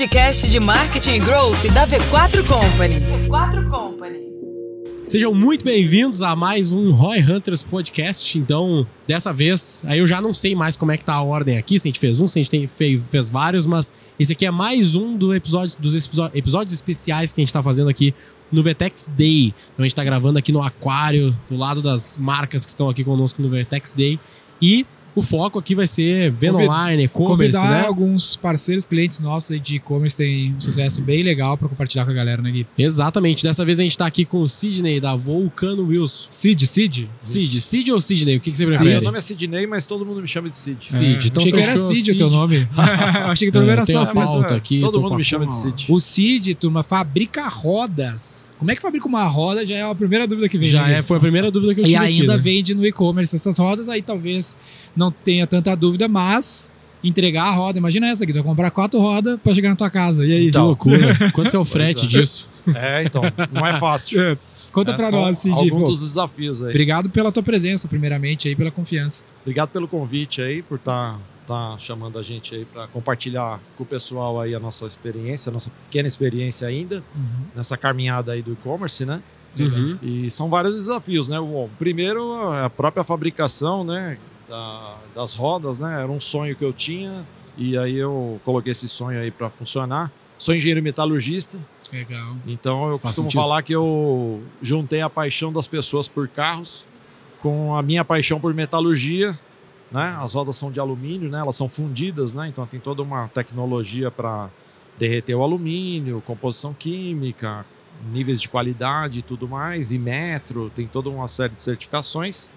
podcast de marketing e growth da V4 Company. V4 Company. Sejam muito bem-vindos a mais um Roy Hunters Podcast. Então, dessa vez, aí eu já não sei mais como é que tá a ordem aqui, se a gente fez um, se a gente tem, fez, fez vários, mas esse aqui é mais um do episódio, dos episódios, especiais que a gente tá fazendo aqui no Vetex Day. Então a gente tá gravando aqui no aquário, do lado das marcas que estão aqui conosco no Vetex Day. E o foco aqui vai ser venda Convid- online, e-commerce, né? alguns parceiros, clientes nossos aí de e-commerce tem um sucesso bem legal pra compartilhar com a galera, né, Gui? Exatamente. Dessa vez a gente tá aqui com o Sidney da Vulcano Wheels. Cid, Cid? Sid, Sid ou Sidney? O que, que você Meu prefere? nome é Sidney, mas todo mundo me chama de Sid. Cid, então achei que era Cid o teu nome. Eu achei que teu nome É, era só é, aqui, todo mundo me chama de. Cid. O Cid, turma, fabrica rodas. Como é que fabrica uma roda? Já é a primeira dúvida que vem. Já né, é, foi a primeira dúvida que eu E tive ainda aqui, né? vende no e-commerce essas rodas, aí talvez não tenha tanta dúvida, mas entregar a roda, imagina essa aqui, tu vai comprar quatro rodas pra chegar na tua casa. E aí? Que Então. loucura. Quanto que é o frete é. disso? É, então, não é fácil. É, Conta É, pra são nós, Cid. Alguns Pô, dos desafios aí. Obrigado pela tua presença, primeiramente, aí, pela confiança. Obrigado pelo convite aí, por estar chamando a gente aí para compartilhar com o pessoal aí a nossa experiência, a nossa pequena experiência ainda nessa caminhada aí do e-commerce, né? Uhum. E são vários desafios, né? Bom, primeiro, a própria fabricação, né? da- das rodas, né? Era um sonho que eu tinha e aí eu coloquei esse sonho aí para funcionar. Sou engenheiro metalurgista, Legal. então eu Faz costumo sentido. falar que eu juntei a paixão das pessoas por carros com a minha paixão por metalurgia, né? As rodas são de alumínio, né? Elas são fundidas, né? Então tem toda uma tecnologia para derreter o alumínio, composição química, níveis de qualidade e tudo mais, e metro, tem toda uma série de certificações.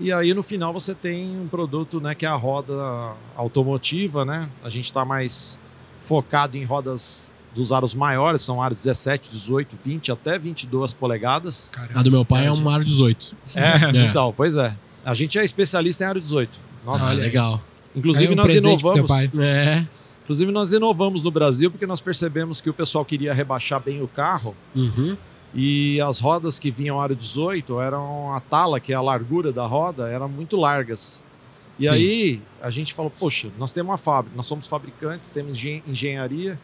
E aí no final você tem um produto, né, que é a roda automotiva, né? A gente está mais focado em rodas dos aros maiores, são aros 17, 18, 20 até 22 polegadas. Caramba. A do meu pai é É, um. Aro 18. É, É. então, pois é. A gente é especialista em aro 18. Nossa, Ah, legal. inclusive Aí um nós inovamos. pai. É. Inclusive nós inovamos no Brasil porque nós percebemos que o pessoal queria rebaixar bem o carro Uhum. e as rodas que vinham aro 18 eram a tala, que é a largura da roda, eram muito largas. E Sim. aí a gente falou, poxa, nós temos uma fábrica, nós somos fabricantes, temos engen- engenharia,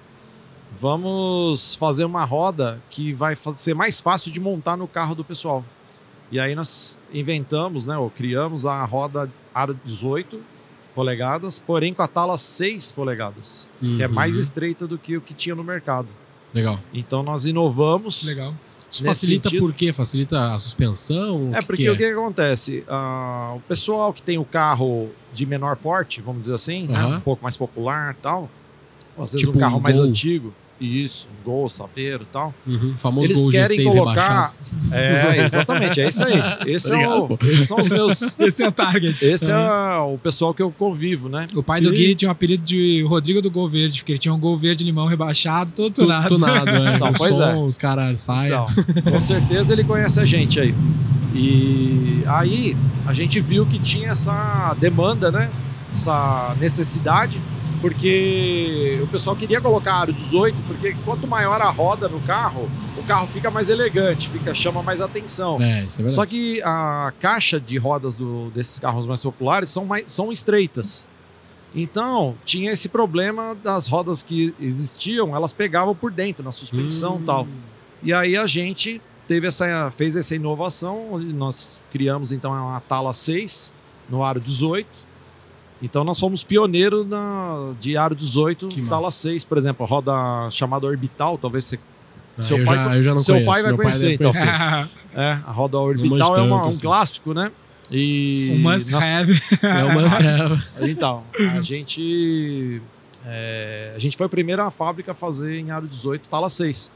vamos fazer uma roda que vai ser mais fácil de montar no carro do pessoal. E aí nós inventamos, né, ou criamos a roda aro 18 polegadas, porém com a tala 6 polegadas, que é Uhum. mais estreita do que o que tinha no mercado. Legal. Então nós inovamos. Legal. Isso facilita sentido- por quê? Facilita a suspensão? É que porque que o que, acontece? Ah, o pessoal que tem o carro de menor porte, vamos dizer assim, né, Aham. um pouco mais popular e tal, às vezes Tipo um carro um mais antigo, isso, Gol, Saveiro e tal. Uhum. Famoso Eles Gol querem G6 colocar. rebaixado. É, exatamente, é isso aí. Esse é o- Obrigado, esses são os meus. Esse é o target. Esse é o pessoal que eu convivo, né? O pai Sim. do Gui tinha um apelido de Rodrigo do Gol Verde, porque ele tinha um Gol Verde limão rebaixado, todo Tu- tunado. Tunado, é. Então, pois som, é. os caras saem. Então, com certeza ele conhece a gente aí. E aí a gente viu que tinha essa demanda, né? Essa necessidade, porque o pessoal queria colocar aro 18, porque quanto maior a roda no carro, o carro fica mais elegante, fica chama mais atenção. É, é. Só que a caixa de rodas do- desses carros mais populares são, mais, são estreitas. Então, tinha esse problema das rodas que existiam, elas pegavam por dentro, na suspensão Hum. e tal. E aí a gente teve essa, fez essa inovação, nós criamos então uma tala 6 no aro 18. Então nós fomos pioneiros na, de aro 18, Que tala massa. 6, por exemplo, a roda chamada orbital, talvez você. Ah, seu eu, pai já, já não seu conheço. pai vai Meu conhecer, deve então. conhecer. É, a roda orbital é uma- tanto, um assim. clássico, né? E um must nós- have. É o must have. Então, a gente. é, a gente foi a primeira fábrica a fazer em aro 18, tala 6.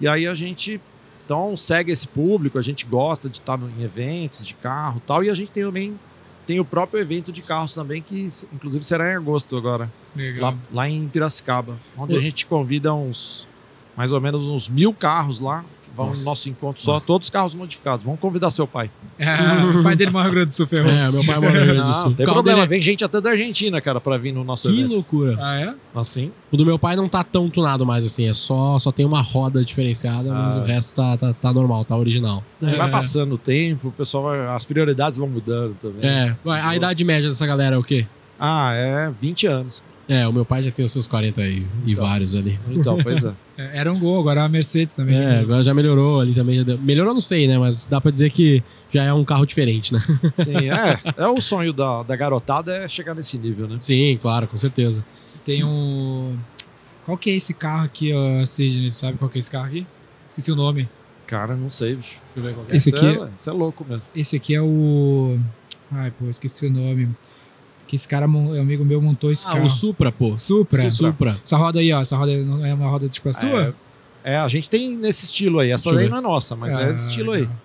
E aí a gente. Então, segue esse público, a gente gosta de estar em eventos de carro e tal. E a gente tem também tem o próprio evento de carros também, que inclusive será em agosto agora, Legal. lá, lá em Piracicaba, onde a gente convida uns mais ou menos uns mil carros lá, vão Nossa. no nosso encontro só, Nossa. todos carros modificados. Vamos convidar seu pai. É, o pai dele morre Rio Grande do Sul, ferrou. É, meu pai mora no Rio Grande do Sul. não tem O carro problema, dele vem gente até da Argentina, cara, pra vir no nosso é... Que evento. loucura. Ah, é? Assim. O do meu pai não tá tão tunado mais assim, é só, só tem uma roda diferenciada, mas Ah. o resto tá, tá, tá normal, tá original. Vai passando o tempo, o pessoal vai, as prioridades vão mudando também. É, a, a idade média dessa galera é o quê? Ah, é 20 anos. É, o meu pai já tem os seus 40 e, e Então. vários ali. Então, pois é. É, Era um gol, agora a Mercedes também. É, agora já melhorou ali também. já deu- Melhorou, não sei, né? Mas dá pra dizer que já é um carro diferente, né? Sim, é. É o sonho da, da garotada é chegar nesse nível, né? Sim, claro, com certeza. Tem um. Qual que é esse carro aqui, ó, Sidney? Sabe qual que é esse carro aqui? Esqueci o nome. Cara, não sei, bicho. Deixa eu ver qual que é. Esse Isso aqui- é, isso é louco mesmo. Esse aqui é o. Ai, pô, esqueci o nome. Que esse cara, é um amigo meu, montou esse Ah, carro. o Supra, pô. Supra. Supra. Essa roda aí, ó. Essa roda não é uma roda tipo as tua? É, é, a gente tem nesse estilo aí. Essa daí não é nossa, mas Ah, é desse estilo aí. legal.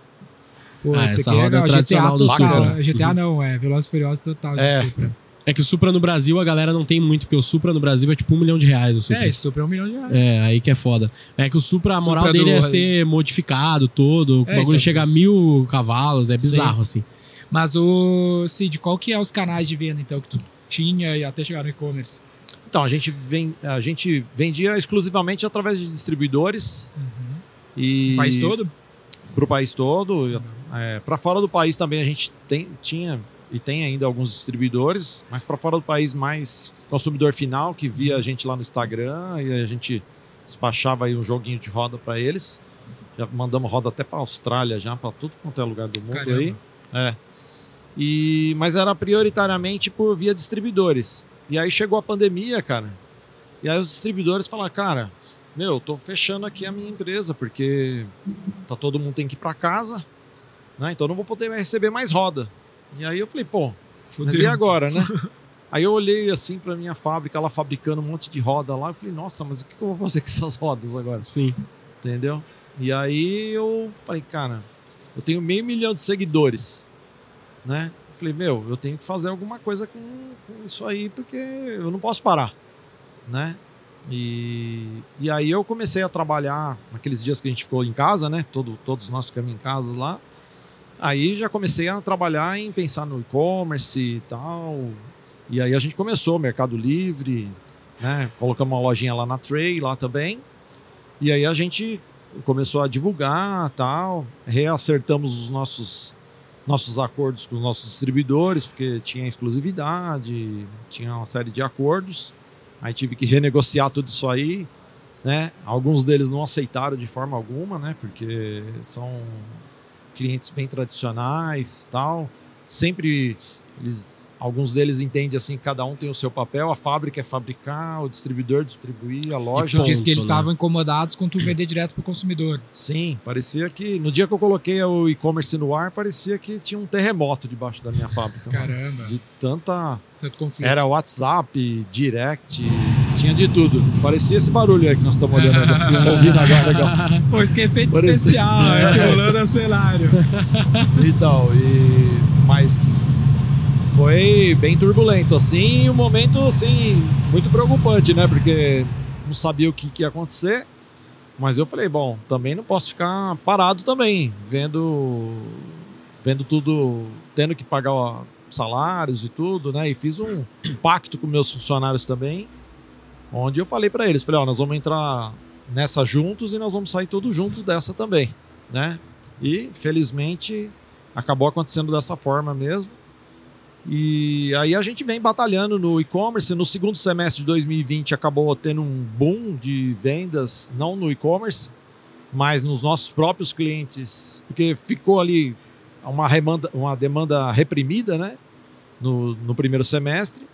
Pô, Ah, essa aqui é roda é tradicional GTA do total. Supra. GTA Uhum. não, é Velozes e Furiosos total É. Supra. É que o Supra no Brasil a galera não tem muito, porque o Supra no Brasil é tipo um milhão de reais o Supra. É, esse Supra é um milhão de reais. É, aí que é foda. É que o Supra, a moral Supra dele do- é ser modificado todo. É, o bagulho é chega a mil cavalos, é bizarro, assim. Mas o Cid, qual que é os canais de venda então que tu tinha e até chegar no e-commerce? Então, a gente, vem, a gente vendia exclusivamente através de distribuidores Uhum. e O país todo? para o país todo. É, para fora do país também a gente tem, tinha e tem ainda alguns distribuidores, mas para fora do país mais consumidor final que via a gente lá no Instagram e a gente despachava aí um joguinho de roda para eles. Já mandamos roda até para Austrália, já para tudo quanto é lugar do mundo Caramba. aí. É. E, mas era prioritariamente por via distribuidores. E aí chegou a pandemia, cara. E aí os distribuidores falaram, cara, meu, tô fechando aqui a minha empresa, porque tá todo mundo tem que ir para casa, né? Então eu não vou poder receber mais roda. E aí eu falei, pô, mas e agora, né? Aí eu olhei assim pra minha fábrica, ela fabricando um monte de roda lá, eu falei, nossa, mas o que eu vou fazer com essas rodas agora? Sim. Entendeu? E aí eu falei, cara, eu tenho meio milhão de seguidores, né? Falei, meu, eu tenho que fazer alguma coisa com, com isso aí, porque eu não posso parar, né? E, e aí eu comecei a trabalhar naqueles dias que a gente ficou em casa, né? Todo, todos nós ficamos em casa lá. Aí já comecei a trabalhar em pensar no e-commerce e tal. E aí a gente começou, Mercado Livre, né? Colocamos uma lojinha lá na Tray, lá também. E aí a gente começou a divulgar tal, reacertamos os nossos nossos acordos com os nossos distribuidores, porque tinha exclusividade, tinha uma série de acordos. Aí tive que renegociar tudo isso aí, né? Alguns deles não aceitaram de forma alguma, né? Porque são clientes bem tradicionais, tal. Sempre eles alguns deles entendem assim, que cada um tem o seu papel, a fábrica é fabricar, o distribuidor distribuir, a loja ponto, Diz que eles né? estavam incomodados com tu vender direto pro consumidor. Sim, parecia que no dia que eu coloquei o e-commerce no ar, parecia que tinha um terremoto debaixo da minha fábrica. Caramba. De tanta. Tanto conflito. Era WhatsApp, direct, tinha de tudo. Parecia esse barulho aí que nós estamos olhando, ouvindo agora. legal. Pô, isso que é efeito Parecia- especial, É. é. simulando o cenário. Então, e. Mas foi bem turbulento, assim, um momento, assim, muito preocupante, né? Porque não sabia o que, que ia acontecer. Mas eu falei, bom, também não posso ficar parado também, vendo, vendo tudo, tendo que pagar salários e tudo, né? E fiz um pacto com meus funcionários também, onde eu falei para eles, falei, ó, nós vamos entrar nessa juntos e nós vamos sair todos juntos dessa também, né? E felizmente acabou acontecendo dessa forma mesmo. E aí a gente vem batalhando no e-commerce. No segundo semestre de 2020 acabou tendo um boom de vendas, não no e-commerce, mas nos nossos próprios clientes, porque ficou ali uma, remanda, uma demanda reprimida, né? No, no primeiro semestre.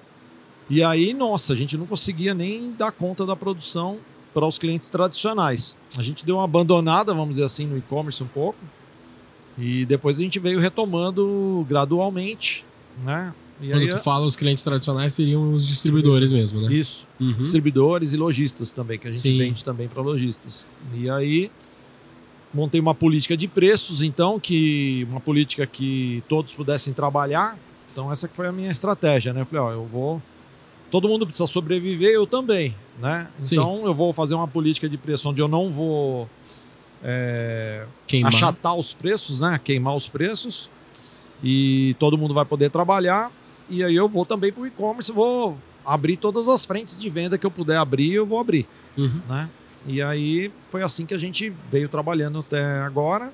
E aí, nossa, a gente não conseguia nem dar conta da produção para os clientes tradicionais. A gente deu uma abandonada, vamos dizer assim, no e-commerce um pouco. E depois a gente veio retomando gradualmente, né? E Quando aí, tu fala os clientes tradicionais, seriam os distribuidores mesmo, né? isso, Uhum. distribuidores e lojistas também, que a gente Sim. vende também para lojistas. E aí montei uma política de preços, então, que uma política que todos pudessem trabalhar. Então essa que foi a minha estratégia, né? Eu falei, ó, eu vou todo mundo precisa sobreviver, eu também, né? Sim. Então eu vou fazer uma política de preço onde eu não vou é, achatar os preços, né? Queimar os preços. E todo mundo vai poder trabalhar. E aí eu vou também para o e-commerce, vou abrir todas as frentes de venda que eu puder abrir, eu vou abrir, Uhum. né? E aí foi assim que a gente veio trabalhando até agora,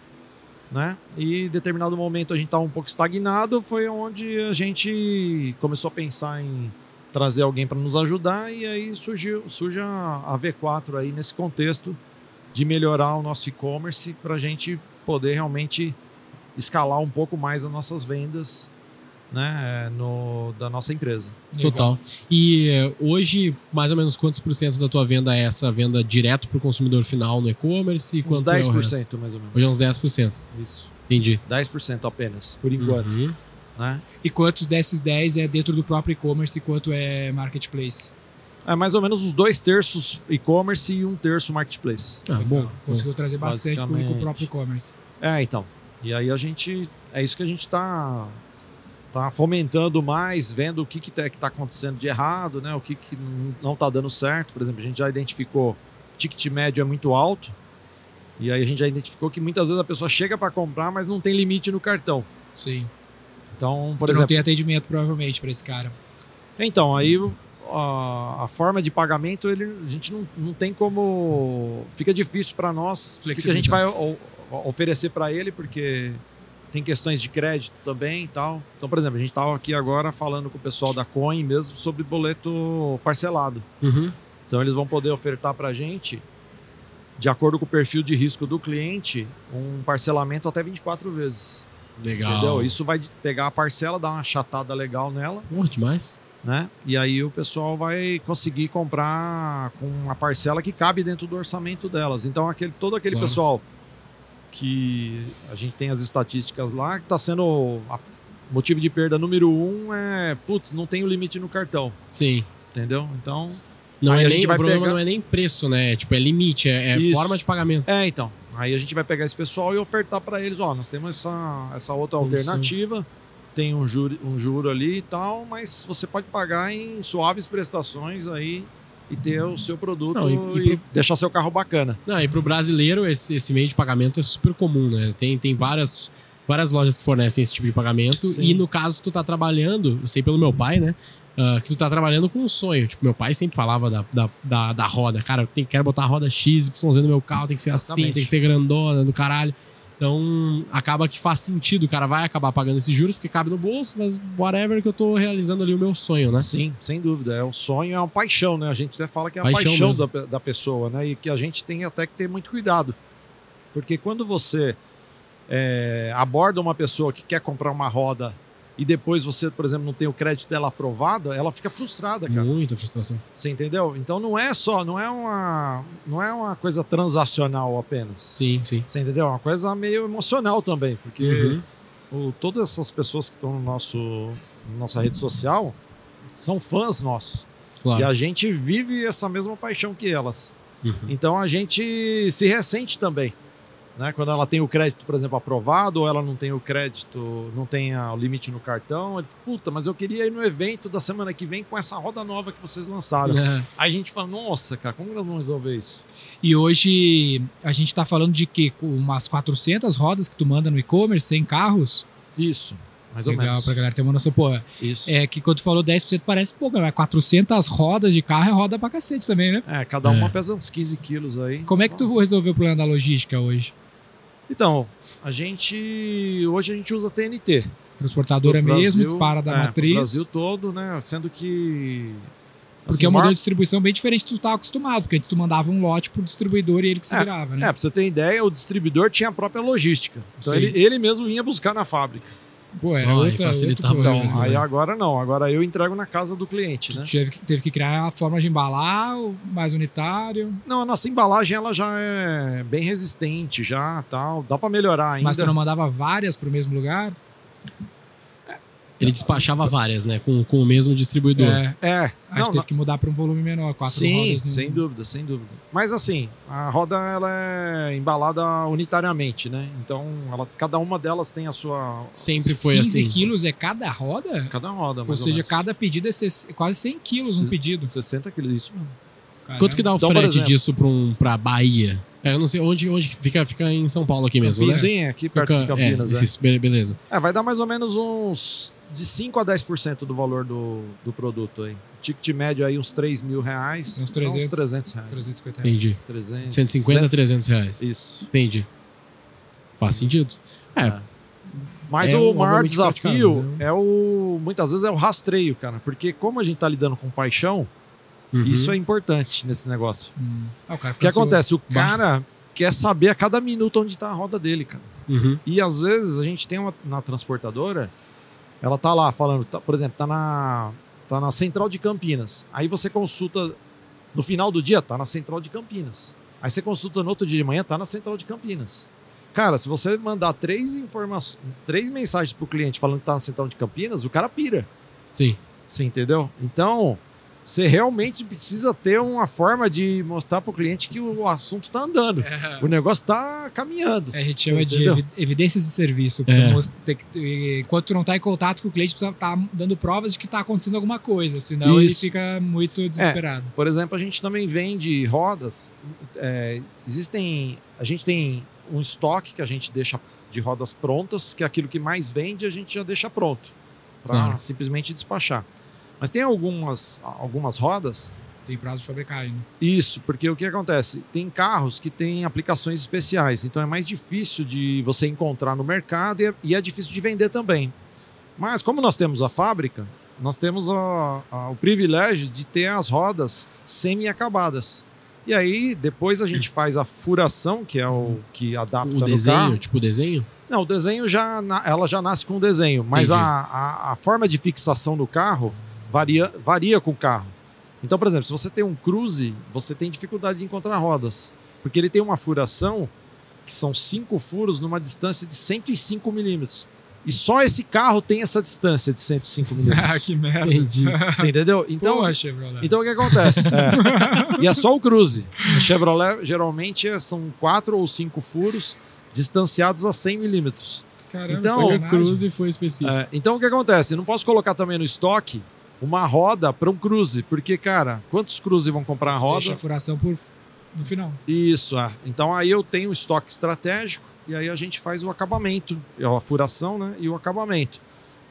né? E em determinado momento a gente estava um pouco estagnado, foi onde a gente começou a pensar em trazer alguém para nos ajudar e aí surgiu, surge a, a V4 aí nesse contexto de melhorar o nosso e-commerce para a gente poder realmente escalar um pouco mais as nossas vendas né, no, da nossa empresa. Total. E eh, hoje, mais ou menos quantos por cento da tua venda é essa venda direto para o consumidor final no e-commerce? E Uns quanto é o 10% resto? mais ou menos. Hoje é uns 10%. Isso. Entendi. 10% apenas, por enquanto. Uhum. Né? E quantos desses 10 é dentro do próprio e-commerce e quanto é marketplace? É mais ou menos os dois terços e-commerce e um terço marketplace. Ah, bom. bom. Conseguiu trazer bastante público próprio e-commerce. É, então. E aí a gente. É isso que a gente está tá fomentando mais, vendo o que que tá, que tá acontecendo de errado, né? O que, que não tá dando certo. Por exemplo, a gente já identificou o ticket médio é muito alto. E aí a gente já identificou que muitas vezes a pessoa chega para comprar, mas não tem limite no cartão. Sim. Então, por tu não exemplo. tem atendimento, provavelmente, para esse cara. Então, aí a, a forma de pagamento, ele, a gente não, não tem como. Fica difícil para nós. O que, a gente vai oferecer para ele, porque tem questões de crédito também e tal. Então, por exemplo, a gente estava aqui agora falando com o pessoal da Coin mesmo sobre boleto parcelado. Uhum. Então, eles vão poder ofertar para a gente, de acordo com o perfil de risco do cliente, um parcelamento até 24 vezes. Legal. Entendeu? Isso vai pegar a parcela, dar uma chatada legal nela Pô, demais. né? E aí o pessoal vai conseguir comprar com uma parcela que cabe dentro do orçamento delas. Então aquele, todo aquele Claro. pessoal que a gente tem as estatísticas lá, que está sendo motivo de perda número um é, putz, não tem o limite no cartão, Sim. entendeu? Então, Não é nem, o problema pegar- não é nem preço, né? Tipo, é limite, é, é forma de pagamento. é então. Aí a gente vai pegar esse pessoal e ofertar para eles, ó, nós temos essa, essa outra Condição. alternativa, tem um juro, um juro ali e tal, mas você pode pagar em suaves prestações aí e ter o seu produto Não, e, e- e pro- deixar seu carro bacana. Não, e pro brasileiro, esse, esse meio de pagamento é super comum, né? Tem, tem várias, várias lojas que fornecem esse tipo de pagamento. Sim. E no caso, tu tá trabalhando, eu sei pelo meu pai, né? ah, que tu tá trabalhando com um sonho. Tipo, meu pai sempre falava da, da, da, da roda. Cara, eu tenho, quero botar a roda X, Y no meu carro, tem que ser assim, Exatamente. tem que ser grandona, do caralho. Então, acaba que faz sentido, o cara vai acabar pagando esses juros, porque cabe no bolso, mas whatever que eu tô realizando ali o meu sonho, né? Sim, sem dúvida. É um sonho, é uma paixão, né? A gente até fala que é a Paixão paixão, da, da pessoa, né? E que a gente tem até que ter muito cuidado. Porque quando você é, aborda uma pessoa que quer comprar uma roda e depois você, por exemplo, não tem o crédito dela aprovado, ela fica frustrada, cara. Muita frustração. Você entendeu? Então não é só, não é uma, não é uma coisa transacional apenas. Sim, sim. Você entendeu? É uma coisa meio emocional também, porque Uhum. o- todas essas pessoas que estão no nosso na nossa rede social são fãs nossos. Claro. E a gente vive essa mesma paixão que elas. Uhum. Então a gente se ressente também. Né? Quando ela tem o crédito, por exemplo, aprovado, ou ela não tem o crédito, não tem o limite no cartão, ele, puta, mas eu queria ir no evento da semana que vem com essa roda nova que vocês lançaram. É. Aí a gente fala, nossa, cara, como nós vamos resolver isso? E hoje a gente tá falando de? Com umas 400 rodas que tu manda no e-commerce, 100 carros? Isso, mais ou Legal, menos. pra galera ter uma noção. Pô, Isso. é que quando tu falou 10% parece pouco, mas 400 rodas de carro é roda pra cacete também, né? É, cada uma É. pesa uns 15 quilos aí. Como é que tu resolveu o problema da logística hoje? Então, a gente. Hoje a gente usa TNT. Transportadora Pro mesmo, Brasil- dispara da é, matriz. Brasil todo, né? Sendo que. Porque assim, é um modelo de distribuição bem diferente do que tu tava acostumado, porque antes tu mandava um lote pro distribuidor e ele que se É, virava, né? É, pra você ter ideia, o distribuidor tinha a própria logística. Então Sim. ele, ele mesmo vinha buscar na fábrica. Pô, era outra, facilitava outro Então, aí né? agora não. Agora eu entrego na casa do cliente, Tu né? teve que, teve que criar a forma de embalar, o mais unitário. Não, a nossa embalagem ela já é bem resistente, já tal. Dá pra melhorar ainda. Mas tu não mandava várias pro mesmo lugar? Ele despachava várias, né? Com, com o mesmo distribuidor. É. É, A gente não, teve que mudar pra um volume menor, quatro Sim, rodas. no- sem dúvida, sem dúvida. Mas assim, a roda ela é embalada unitariamente, né? Então, ela, cada uma delas tem a sua. Sempre foi 15 assim. quilos é cada roda? Cada roda, Ou mais seja, menos. cada pedido é quase 100 quilos um pedido. 60 quilos, isso mesmo. Quanto que dá o Então, frete exemplo- disso pra, um, pra Bahia? É, eu não sei onde, onde fica, fica em São Paulo aqui mesmo, né? Campinas. Sim, aqui perto de Campinas. É, É, isso, be- beleza. É, vai dar mais ou menos uns de 5 a 10% do valor do, do produto aí. Ticket médio aí uns 3 mil reais. Uns dá 300. Uns 300 reais. 350 reais. Entendi. 300. 150 a 300 reais. Isso. Entendi. Faz sentido. É, É. Mas É o maior desafio mas é o. Muitas vezes é o rastreio, cara. Porque como a gente tá lidando com paixão, Uhum. isso é importante nesse negócio. Hum. Ah, o que acontece? O Bah. cara quer saber a cada minuto onde tá a roda dele, cara. Uhum. E às vezes a gente tem uma na transportadora, ela tá lá falando, tá- por exemplo, tá na, tá na central de Campinas. Aí você consulta no final do dia, tá na central de Campinas. Aí você consulta no outro dia de manhã, tá na central de Campinas. Cara, se você mandar três informações, três mensagens pro cliente falando que tá na central de Campinas, o cara pira. Sim. Você entendeu? Então, você realmente precisa ter uma forma de mostrar pro cliente que o assunto tá andando. É. O negócio tá caminhando. É, a gente chama de entendeu? evidências de serviço. É. Que- Enquanto tu não tá em contato com o cliente, precisa estar dando provas de que tá acontecendo alguma coisa. Senão ele Isso. fica muito desesperado. Por exemplo, a gente também vende rodas. é, existem. A gente tem um estoque que a gente deixa de rodas prontas, que é aquilo que mais vende, a gente já deixa pronto. Para Claro. simplesmente despachar. Mas tem algumas, algumas rodas. Tem prazo de fabricar ainda. Isso, porque o que acontece? Tem carros que têm aplicações especiais, então é mais difícil de você encontrar no mercado e é, e é difícil de vender também. Mas como nós temos a fábrica, nós temos a- a- o privilégio de ter as rodas semi-acabadas. E aí, depois a gente faz a furação, que é o que adapta O desenho, carro. tipo o desenho? Não, o desenho já ela já nasce com o desenho, mas a, a, a forma de fixação do carro varia, varia com o carro. Então, por exemplo, se você tem um cruze, você tem dificuldade de encontrar rodas, porque ele tem uma furação que são cinco furos numa distância de 105 milímetros. E só esse carro tem essa distância de 105 ah, milímetros. que merda. Entendi. Você entendeu? Então, Chevrolet. então o que acontece? É, e é só o cruze. A Chevrolet geralmente é- são quatro ou cinco furos distanciados a 100 milímetros. Caramba, então, o. Cruze foi específico. É, então o que acontece? Eu não posso colocar também no estoque uma roda para um cruze, porque, cara, quantos cruze vão comprar a roda? Deixa a furação por... no final. Isso, é. Então aí eu tenho um estoque estratégico e aí a gente faz o acabamento, a furação, né? E o acabamento.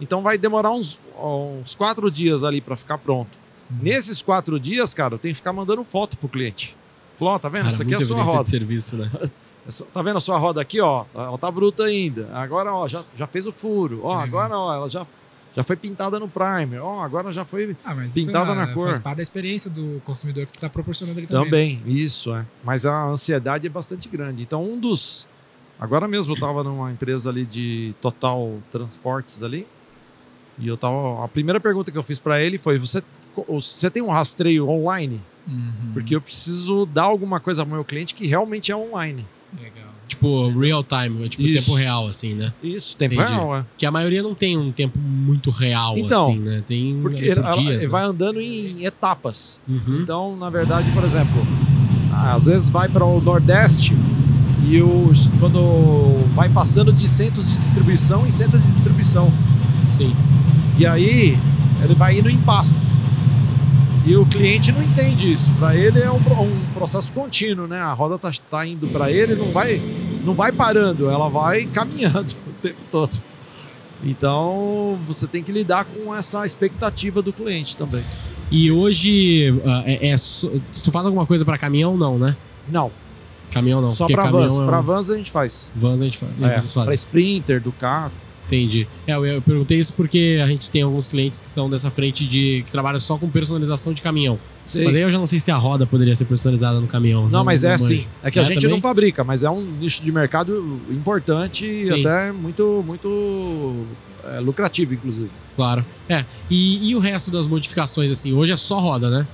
Então vai demorar uns, uns quatro dias ali para ficar pronto. Uhum. Nesses quatro dias, cara, eu tenho que ficar mandando foto pro cliente. Falou, tá vendo? Cara, Essa aqui é a sua roda. de serviço, né? Essa- tá vendo a sua roda aqui, ó? Ela tá bruta ainda. Agora, ó, já, já fez o furo. Ó, legal. agora, ó, ela já, já foi pintada no primer. Ó, agora já foi Ah, Pintada isso, na ah, cor. Faz parte da experiência do consumidor que tu tá proporcionando ali também. Também, isso, é. Mas a ansiedade é bastante grande. Então, um dos. Agora mesmo eu estava numa empresa ali de Total Transportes ali. E eu tava. A primeira pergunta que eu fiz para ele foi: você, você tem um rastreio online? Uhum. Porque eu preciso dar alguma coisa pro meu cliente que realmente é online. Legal. Tipo, real time, tipo Isso. tempo real, assim, né? Isso, tempo Entendi. real, é. Que a maioria não tem um tempo muito real, Então, assim, né? Tem Porque é, por ela, dias, né? vai andando em etapas. Uhum. Então, na verdade, por exemplo, às vezes vai para o Nordeste e o, quando vai passando de centros de distribuição em centro de distribuição. Sim. E aí ele vai indo em passos. E o cliente não entende isso. Para ele é um, um processo contínuo, né? A roda tá, tá indo para ele, não vai, não vai parando, ela vai caminhando o tempo todo. Então você tem que lidar com essa expectativa do cliente também. E hoje, ah, é, é tu faz alguma coisa pra caminhão, não, né? Não, Caminhão não. só para vans. é um- Para vans a gente faz. Vans a gente faz. É, para Sprinter, Ducato. Entendi. É, eu, perguntei isso porque a gente tem alguns clientes que são dessa frente de. que trabalham só com personalização de caminhão. Mas aí eu já não sei se a roda poderia ser personalizada no caminhão. Não, mas é manjo. assim. É que a É gente também? não fabrica, mas é um nicho de mercado importante e Sim. até muito, muito é, lucrativo, inclusive. Claro. É. E, e o resto das modificações, assim, hoje é só roda, né?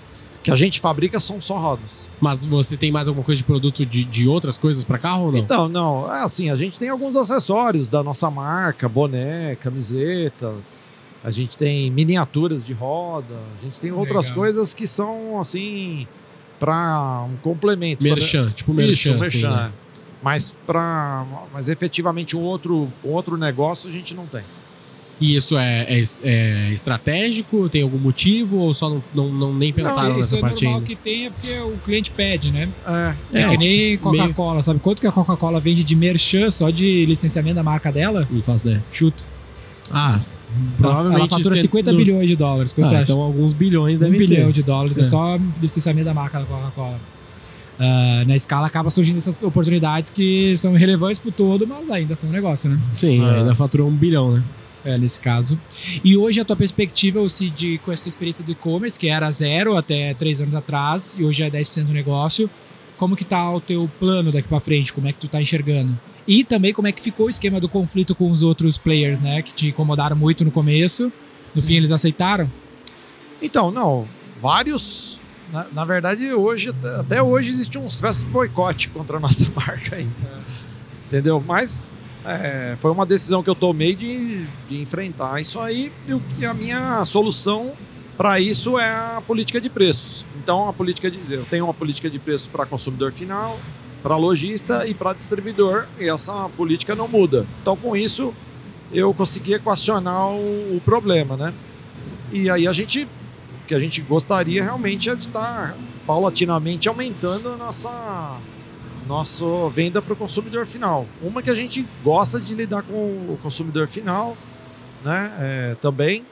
Que a gente fabrica são só rodas. Mas você tem mais alguma coisa de produto de, de outras coisas pra carro ou não? Então, não, é assim, a gente tem alguns acessórios da nossa marca, boné, camisetas, a gente tem miniaturas de roda, a gente tem outras Legal. coisas que são, assim, para um complemento. merchan, tipo merchan, Isso, assim, merchan. né? é. Mas para, mas efetivamente um outro, um outro negócio a gente não tem. E isso é, é- é estratégico? Tem algum motivo? Ou só não, não, não nem pensaram isso nessa é parte normal ainda? que tenha porque o cliente pede, né? É, É, É, que nem Coca-Cola, sabe? Quanto que a Coca-Cola vende de merchan só de licenciamento da marca dela? Não faço ideia. Chuto. Ah, Ela, provavelmente. ela fatura cento- 50 no- bilhões de dólares. Quanto Ah, acha? então alguns bilhões um devem bilhão ser. de dólares é. É. só licenciamento da marca da Coca-Cola. ah, na escala acaba surgindo essas oportunidades que são irrelevantes pro todo, mas ainda são um negócio, né? Sim, É. ainda faturou um bilhão, né? É, nesse caso. E hoje a tua perspectiva, se de, com essa tua experiência do e-commerce, que era zero até três anos atrás, e hoje é 10% do negócio, como que tá o teu plano daqui pra frente? Como é que tu tá enxergando? E também como é que ficou o esquema do conflito com os outros players, né? Que te incomodaram muito no começo. No Sim. fim, eles aceitaram? Então, não, vários. Na, na verdade, hoje, até- hoje, existe um espécie de boicote contra a nossa marca ainda. Entendeu? Mas é, foi uma decisão que eu tomei de, de enfrentar isso aí. E, a minha solução para isso é a política de preços. Então, a política de, eu tenho uma política de preços para consumidor final, para lojista e para distribuidor. E essa política não muda. Então, com isso, eu consegui equacionar o, o problema, né? E aí a gente o que a gente gostaria realmente é de estar paulatinamente aumentando a nossa nossa venda para o consumidor final. Uma que a gente gosta de lidar com o consumidor final, né? É, também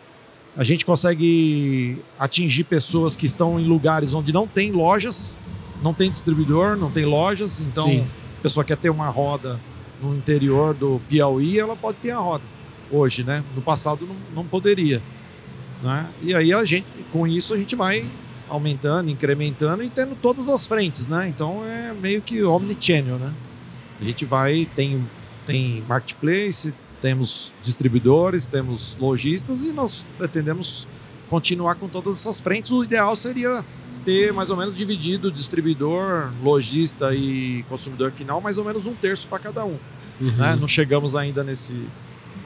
a gente consegue atingir pessoas que estão em lugares onde não tem lojas, não tem distribuidor, não tem lojas. Então, Sim. a pessoa quer ter uma roda no interior do Piauí, ela pode ter a roda hoje, né? No passado não, não poderia, né? E aí a gente, com isso, a gente vai aumentando, incrementando e tendo todas as frentes, né? Então é meio que omnichannel, né? A gente vai, tem, tem marketplace, temos distribuidores, temos lojistas e nós pretendemos continuar com todas essas frentes. O ideal seria ter mais ou menos dividido distribuidor, lojista e consumidor final, mais ou menos um terço para cada um. Uhum. Né? Não chegamos ainda nesse,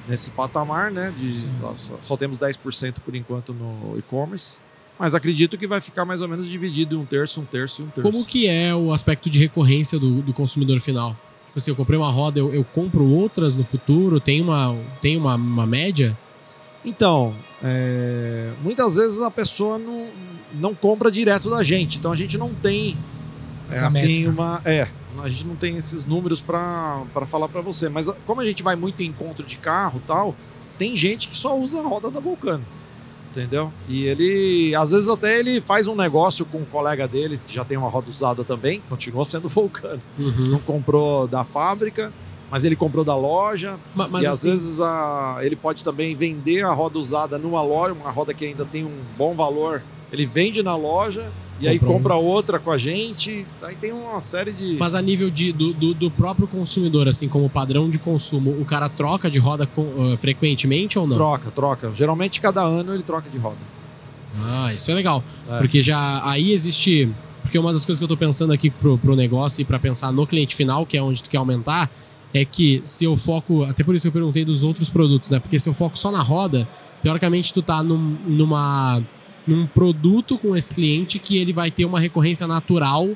nesse patamar, né? De, só, só temos 10% por enquanto no e-commerce. Mas acredito que vai ficar mais ou menos dividido um terço, um terço e um terço. Como que é o aspecto de recorrência do, do consumidor final? Tipo assim, eu comprei uma roda, eu, eu compro outras no futuro? Tem uma, tem uma, uma média? Então, é, muitas vezes a pessoa não, não compra direto da gente, então a gente não tem é, Essa assim métrica. uma, é, a gente não tem esses números para falar para você, mas como a gente vai muito em encontro de carro, e tal, tem gente que só usa a roda da Vulcano. Entendeu? E ele, às vezes até ele faz um negócio com um colega dele que já tem uma roda usada também, continua sendo Vulcano. Uhum. Não comprou da fábrica, mas ele comprou da loja, Ma- Mas, e às assim, vezes a- ele pode também vender a roda usada numa loja, uma roda que ainda tem um bom valor. Ele vende na loja e aí Compra outra com a gente. Aí tem uma série de. Mas a nível de, do, do, do próprio consumidor, assim, como padrão de consumo, o cara troca de roda com- uh, frequentemente ou não? Troca, troca. Geralmente cada ano ele troca de roda. Ah, isso é legal. É. Porque já aí existe. Porque uma das coisas que eu tô pensando aqui pro, pro negócio e pra pensar no cliente final, que é onde tu quer aumentar, é que se eu foco. Até por isso que eu perguntei dos outros produtos, né? Porque se eu foco só na roda, teoricamente tu tá num, numa, num produto com esse cliente que ele vai ter uma recorrência natural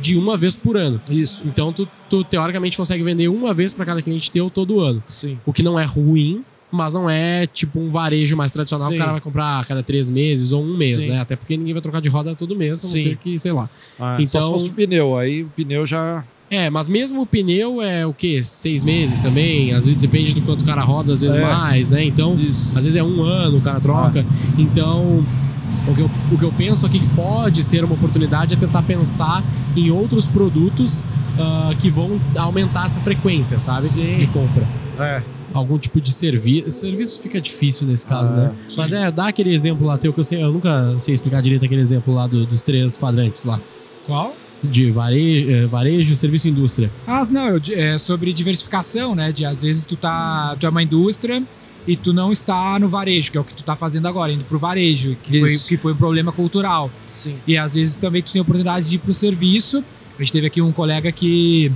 de uma vez por ano. Isso. Então tu, tu teoricamente consegue vender uma vez pra cada cliente teu todo ano. Sim. O que não é ruim, mas não é tipo um varejo mais tradicional que Sim. o cara vai comprar a cada três meses ou um mês, Sim. né? Até porque ninguém vai trocar de roda todo mês, a não Sim. ser que, sei lá. Ah, Então- Só se fosse o pneu. Aí o pneu já. É, mas mesmo o pneu é o quê? Seis meses também? Às vezes depende do quanto o cara roda, às vezes É. mais, né? Então, Isso. às vezes é um ano o cara troca. Então, o que, eu, o que eu penso aqui que pode ser uma oportunidade é tentar pensar em outros produtos ah, que vão aumentar essa frequência, sabe? Sim. De compra. É. algum tipo de serviço. Serviço fica difícil nesse caso, Ah, né? Mas é, dá aquele exemplo lá teu que eu, sei, eu nunca sei explicar direito aquele exemplo lá do- dos três quadrantes lá. Qual? De varejo, eh, varejo serviço e indústria. Ah, não, é sobre diversificação, né? De às vezes tu tá, tu é uma indústria e tu não está no varejo, que é o que tu tá fazendo agora, indo pro varejo, que, foi, que foi um problema cultural. Sim. E às vezes também tu tem oportunidades de ir pro serviço. A gente teve aqui um colega que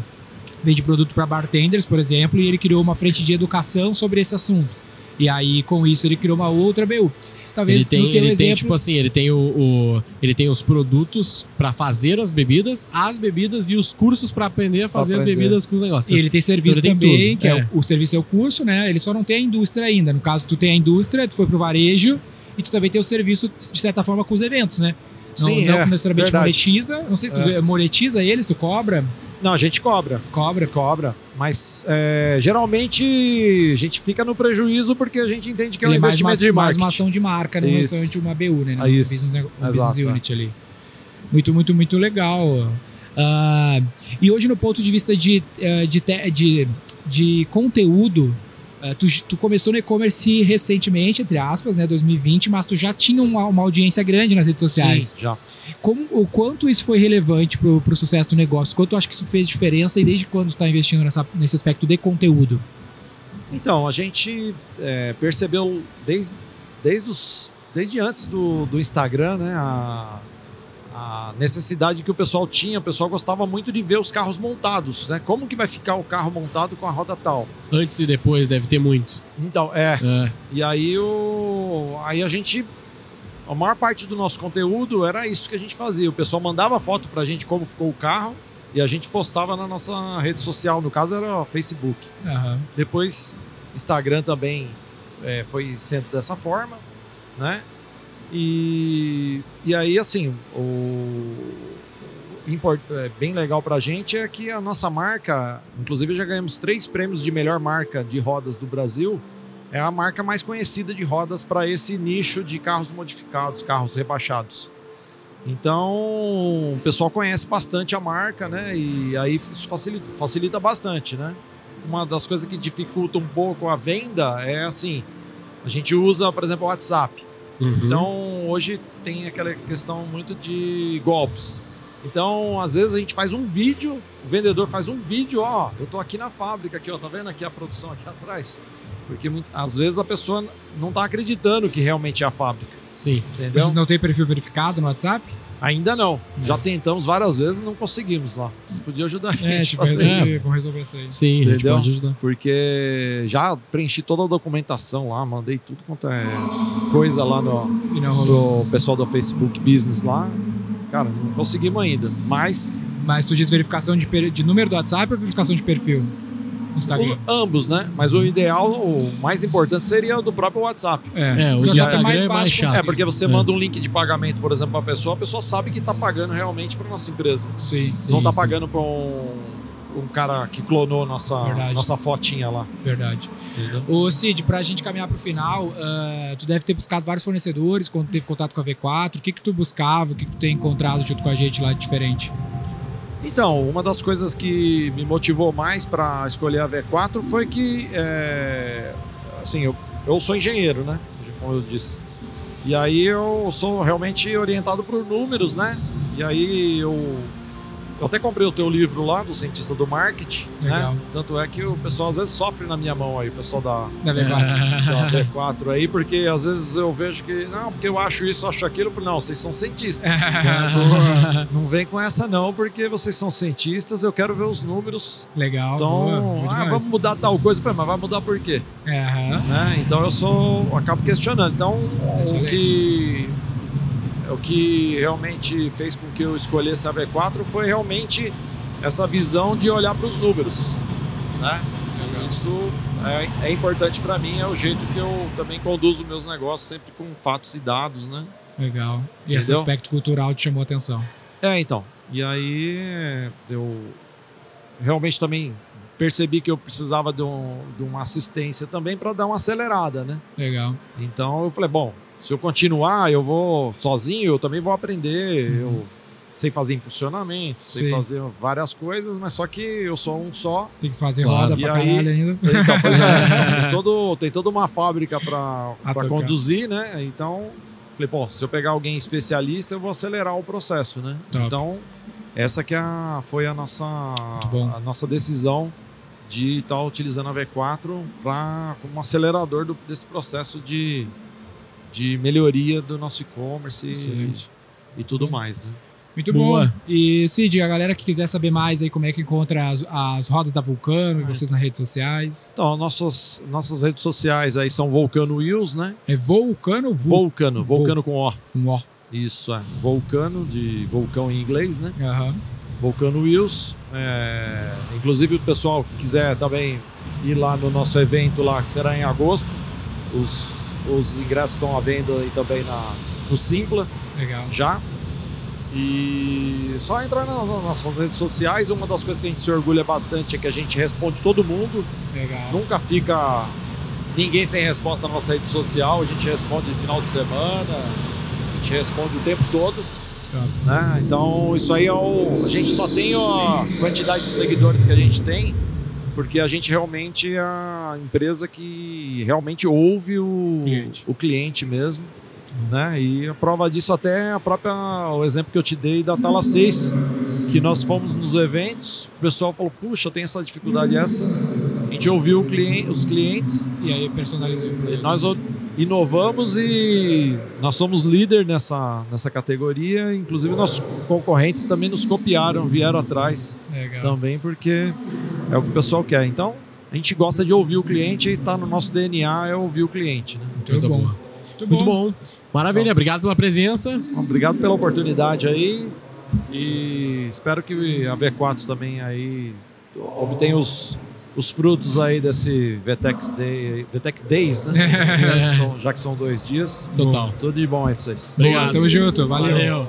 vende produto para bartenders, por exemplo, e ele criou uma frente de educação sobre esse assunto. E aí, com isso, ele criou uma outra BU. Talvez Ele tem, ele tem exemplo... tipo assim, ele tem o, o- ele tem os produtos pra fazer as bebidas, as bebidas e os cursos pra aprender a fazer as aprender. bebidas com os negócios. E ele tem serviço Ele tem também, tudo, que é. é. o, o serviço é o curso, né? Ele só não tem a indústria ainda. No caso, tu tem a indústria, tu foi pro varejo e tu também tem o serviço, de certa forma, com os eventos, né? Não, Sim, não é, necessariamente verdade. monetiza. Não sei se tu É. monetiza eles, tu cobra. Não, a gente cobra. Cobra. Cobra. Mas é, geralmente a gente fica no prejuízo porque a gente entende que é um Ele é mais uma, investimento de mais marketing. uma ação de marca, não necessariamente uma BU, né? Ah, isso. Um business, um Exato, business é. unit ali. Muito, muito, muito legal. Ah, e hoje, no ponto de vista de, eh, de, de, de conteúdo, ah, tu, tu começou no e-commerce recentemente, entre aspas, né, 2020, mas tu já tinha uma, uma audiência grande nas redes sociais. Sim, já. Como, o quanto isso foi relevante pro, pro sucesso do negócio? Quanto tu acha que isso fez diferença e desde quando tu tá investindo nessa, nesse aspecto de conteúdo? Então, a gente é, percebeu desde, desde, os, desde antes do, do Instagram, né? A, a necessidade que o pessoal tinha. O pessoal gostava muito de ver os carros montados, né? Como que vai ficar o carro montado com a roda tal? Antes e depois deve ter muito. Então, é. É. E aí, o, aí a gente. A maior parte do nosso conteúdo era isso que a gente fazia. O pessoal mandava foto pra gente como ficou o carro e a gente postava na nossa rede social. No caso, era o Facebook. Aham. Depois, Instagram também é, foi sendo dessa forma, né? E, e aí, assim, o, é, bem legal pra gente é que a nossa marca, inclusive já ganhamos três prêmios de melhor marca de rodas do Brasil, é a marca mais conhecida de rodas para esse nicho de carros modificados, carros rebaixados. Então, o pessoal conhece bastante a marca, né? E aí isso facilita, facilita bastante, né? Uma das coisas que dificulta um pouco a venda é assim, a gente usa, por exemplo, o WhatsApp. Uhum. Então, hoje tem aquela questão muito de golpes. Então, às vezes a gente faz um vídeo, o vendedor faz um vídeo, ó, eu tô aqui na fábrica aqui, ó, tá vendo aqui a produção aqui atrás? Porque às vezes a pessoa não tá acreditando que realmente é a fábrica, Sim. entendeu? Vocês não têm perfil verificado no WhatsApp? Ainda não. É. Já tentamos várias vezes e não conseguimos lá. Vocês podiam ajudar a gente É, a tipo, fazer resolver. isso. vamos resolver isso aí. Sim, a gente Entendeu? pode ajudar. Porque já preenchi toda a documentação lá, mandei tudo quanto é coisa lá no, pro pessoal do Facebook Business lá. Cara, não conseguimos ainda. Mas Mas tu diz verificação de, per- de número do WhatsApp ou verificação de perfil? Instagram. o- ambos, né? Mas o ideal, o mais importante seria o do próprio WhatsApp. É, o Porque de WhatsApp Instagram é mais de chato. É, porque você É. manda um link de pagamento, por exemplo, pra pessoa, a pessoa sabe que tá pagando realmente pra nossa empresa. Sim, Sim, não tá sim. pagando pra um, um cara que clonou nossa, Verdade. nossa fotinha lá. verdade. Entendeu? Ô Cid, pra gente caminhar pro final, ah, tu deve ter buscado vários fornecedores quando teve contato com a V4. O que que tu buscava? O que que tu tem encontrado junto com a gente lá de diferente? Então, uma das coisas que me motivou mais para escolher a V4 foi que, é, assim, eu, eu sou engenheiro, né? Como eu disse. E aí eu sou realmente orientado por números, né? E aí eu, eu até comprei o teu livro lá, do cientista do marketing, Legal. né? Tanto é que o pessoal às vezes sofre na minha mão aí, o pessoal da, Da V4. da V4 aí, porque às vezes eu vejo que, não, porque eu acho isso, acho aquilo. Não, vocês são cientistas. Não vem com essa não, porque vocês são cientistas, eu quero ver os números. Legal. Então, boa ah, vamos mudar tal coisa. Mas vai mudar por quê? É. Né? Então eu sou, eu acabo questionando. Então, o Excelente. que, o que realmente fez com que eu escolhesse a V4 foi realmente essa visão de olhar para os números. Né? Isso é, é importante para mim, é o jeito que eu também conduzo meus negócios, sempre com fatos e dados, né? Legal. E esse Entendeu? aspecto cultural te chamou a atenção. É, então. E aí eu realmente também percebi que eu precisava de, um- de uma assistência também para dar uma acelerada, né? Legal. Então eu falei, bom, se eu continuar, eu vou sozinho, eu também vou aprender. Uhum. Eu sei fazer impulsionamento, sei Sim. fazer várias coisas, mas só que eu sou um só. Tem que fazer Claro. roda E pra aí- caralho ainda. Então, pois é, tem, todo, tem toda uma fábrica para conduzir, né? Então, falei, bom, se eu pegar alguém especialista, eu vou acelerar o processo, né? Top. Então, essa que é a- foi a nossa, a nossa decisão de estar utilizando a V4 pra, como acelerador do- desse processo de, de melhoria do nosso e-commerce e, e tudo mais, né? Muito Boa. bom. E Cid, a galera que quiser saber mais aí como é que encontra as, as rodas da Vulcano e Ah. vocês nas redes sociais. Então, nossas, nossas redes sociais aí são Volcano Wheels, né? É Vulcano? Vulcano, Vul- Vulcano com O. Com O. Isso, é. Vulcano, de vulcão em inglês, né? Aham. Vulcano Wheels. É, Inclusive, o pessoal que quiser também ir lá no nosso evento lá, que será em agosto, os, os ingressos estão à venda aí também na, no Simpla, Legal. já. E só entrar na- na- nas redes sociais. Uma das coisas que a gente se orgulha bastante é que a gente responde todo mundo. Legal. Nunca fica ninguém sem resposta na nossa rede social. A gente responde no final de semana, a gente responde o tempo todo. Né? Então, isso aí é o. A gente só tem a quantidade de seguidores que a gente tem, porque a gente realmente é a empresa que realmente ouve o Cliente. o cliente mesmo. Né? E a prova disso até é a própria o exemplo que eu te dei da Tala 6, que nós fomos nos eventos, o pessoal falou, puxa, tem essa dificuldade essa. A gente ouviu cliente, os clientes, E aí personalizou o e nós inovamos e nós somos líder nessa, nessa categoria. Inclusive, nossos concorrentes também nos copiaram, vieram atrás Legal. também, porque é o que o pessoal quer. Então, a gente gosta de ouvir o cliente e está no nosso DNA é ouvir o cliente. Né? Muito Coisa bom. boa. Muito bom. Maravilha, obrigado pela presença. Obrigado pela oportunidade aí e espero que a V4 também aí obtenha os, os frutos aí desse VTEX Day, VTEC Days, né? São- já que são dois dias. Total. Tudo de bom aí pra vocês. Obrigado. Tamo junto. Valeu. Valeu.